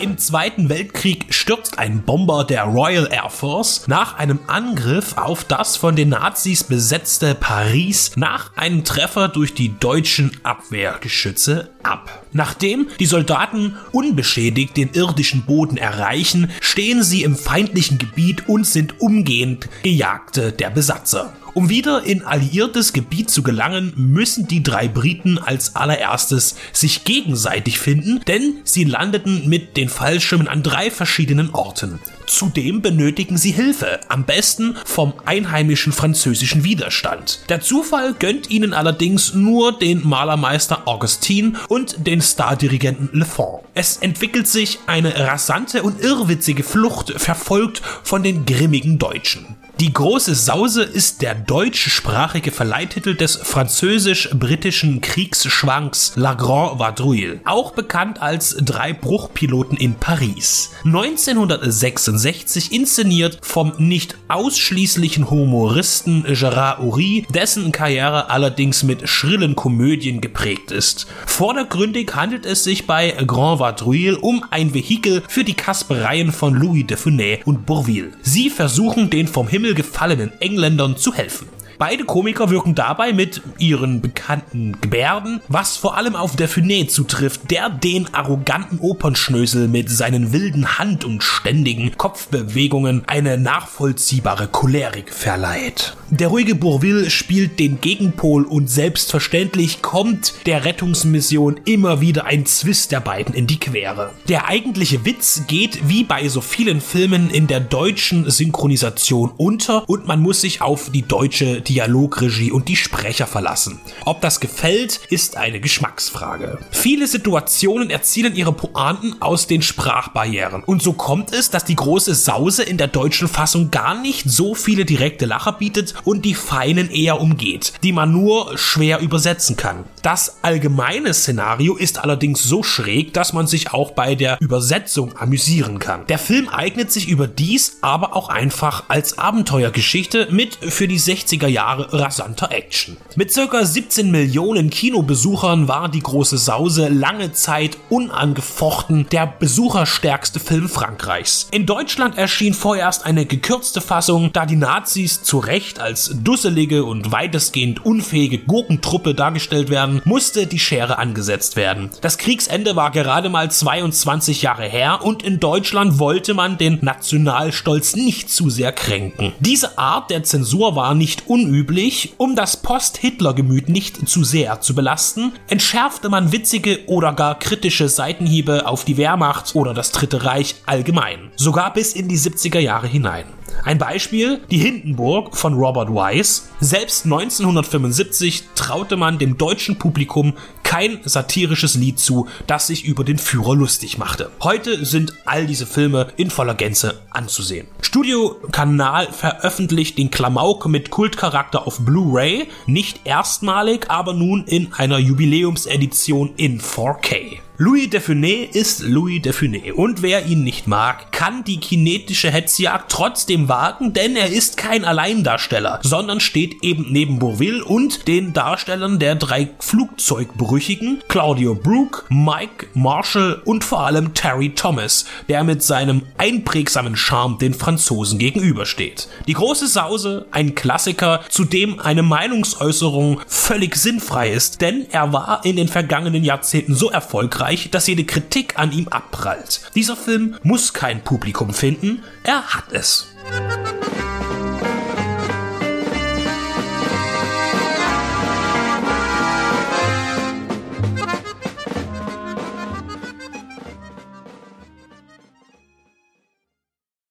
Im Zweiten Weltkrieg stürzt ein Bomber der Royal Air Force nach einem Angriff auf das von den Nazis besetzte Paris nach einem Treffer durch die deutschen Abwehrgeschütze ab. Nachdem die Soldaten unbeschädigt den irdischen Boden erreichen, stehen sie im feindlichen Gebiet und sind umgehend Gejagte der Besatzer. Um wieder in alliiertes Gebiet zu gelangen, müssen die drei Briten als allererstes sich gegenseitig finden, denn sie landeten mit den Fallschirmen an drei verschiedenen Orten. Zudem benötigen sie Hilfe, am besten vom einheimischen französischen Widerstand. Der Zufall gönnt ihnen allerdings nur den Malermeister Augustin und den Stardirigenten Le Fond. Es entwickelt sich eine rasante und irrwitzige Flucht, verfolgt von den grimmigen Deutschen. Die große Sause ist der deutschsprachige Verleihtitel des französisch-britischen Kriegsschwanks La Grande Vadrouille, auch bekannt als Drei Bruchpiloten in Paris. 1966 inszeniert vom nicht ausschließlichen Humoristen Gerard Houry, dessen Karriere allerdings mit schrillen Komödien geprägt ist. Vordergründig handelt es sich bei Grand Vadrouille um ein Vehikel für die Kaspereien von Louis de Funès und Bourville. Sie versuchen den vom Himmel gefallenen Engländern zu helfen. Beide Komiker wirken dabei mit ihren bekannten Gebärden, was vor allem auf Dauphiné zutrifft, der den arroganten Opernschnösel mit seinen wilden Hand- und ständigen Kopfbewegungen eine nachvollziehbare Cholerik verleiht. Der ruhige Bourville spielt den Gegenpol und selbstverständlich kommt der Rettungsmission immer wieder ein Zwist der beiden in die Quere. Der eigentliche Witz geht wie bei so vielen Filmen in der deutschen Synchronisation unter und man muss sich auf die deutsche Dialogregie und die Sprecher verlassen. Ob das gefällt, ist eine Geschmacksfrage. Viele Situationen erzielen ihre Pointen aus den Sprachbarrieren und so kommt es, dass die große Sause in der deutschen Fassung gar nicht so viele direkte Lacher bietet und die feinen eher umgeht, die man nur schwer übersetzen kann. Das allgemeine Szenario ist allerdings so schräg, dass man sich auch bei der Übersetzung amüsieren kann. Der Film eignet sich überdies aber auch einfach als Abenteuergeschichte mit für die 60er Jahre rasanter Action. Mit circa 17 Millionen Kinobesuchern war die große Sause lange Zeit unangefochten der besucherstärkste Film Frankreichs. In Deutschland erschien vorerst eine gekürzte Fassung, da die Nazis zu Recht als dusselige und weitestgehend unfähige Gurkentruppe dargestellt werden, musste die Schere angesetzt werden. Das Kriegsende war gerade mal 22 Jahre her und in Deutschland wollte man den Nationalstolz nicht zu sehr kränken. Diese Art der Zensur war nicht unüblich, um das Post-Hitler-Gemüt nicht zu sehr zu belasten, entschärfte man witzige oder gar kritische Seitenhiebe auf die Wehrmacht oder das Dritte Reich allgemein, sogar bis in die 70er Jahre hinein. Ein Beispiel, die Hindenburg von Robert Wise. Selbst 1975 traute man dem deutschen Publikum kein satirisches Lied zu, das sich über den Führer lustig machte. Heute sind all diese Filme in voller Gänze anzusehen. Studio Kanal veröffentlicht den Klamauk mit Kultcharakter auf Blu-ray, nicht erstmalig, aber nun in einer Jubiläumsedition in 4K. Louis Defunet ist Louis Defunet und wer ihn nicht mag, kann die kinetische Hetzjagd trotzdem wagen, denn er ist kein Alleindarsteller, sondern steht eben neben Bourville und den Darstellern der drei Flugzeugbrüchigen Claudio Brook, Mike Marshall und vor allem Terry Thomas, der mit seinem einprägsamen Charme den Franzosen gegenübersteht. Die große Sause, ein Klassiker, zu dem eine Meinungsäußerung völlig sinnfrei ist, denn er war in den vergangenen Jahrzehnten so erfolgreich, dass jede Kritik an ihm abprallt. Dieser Film muss kein Publikum finden, er hat es.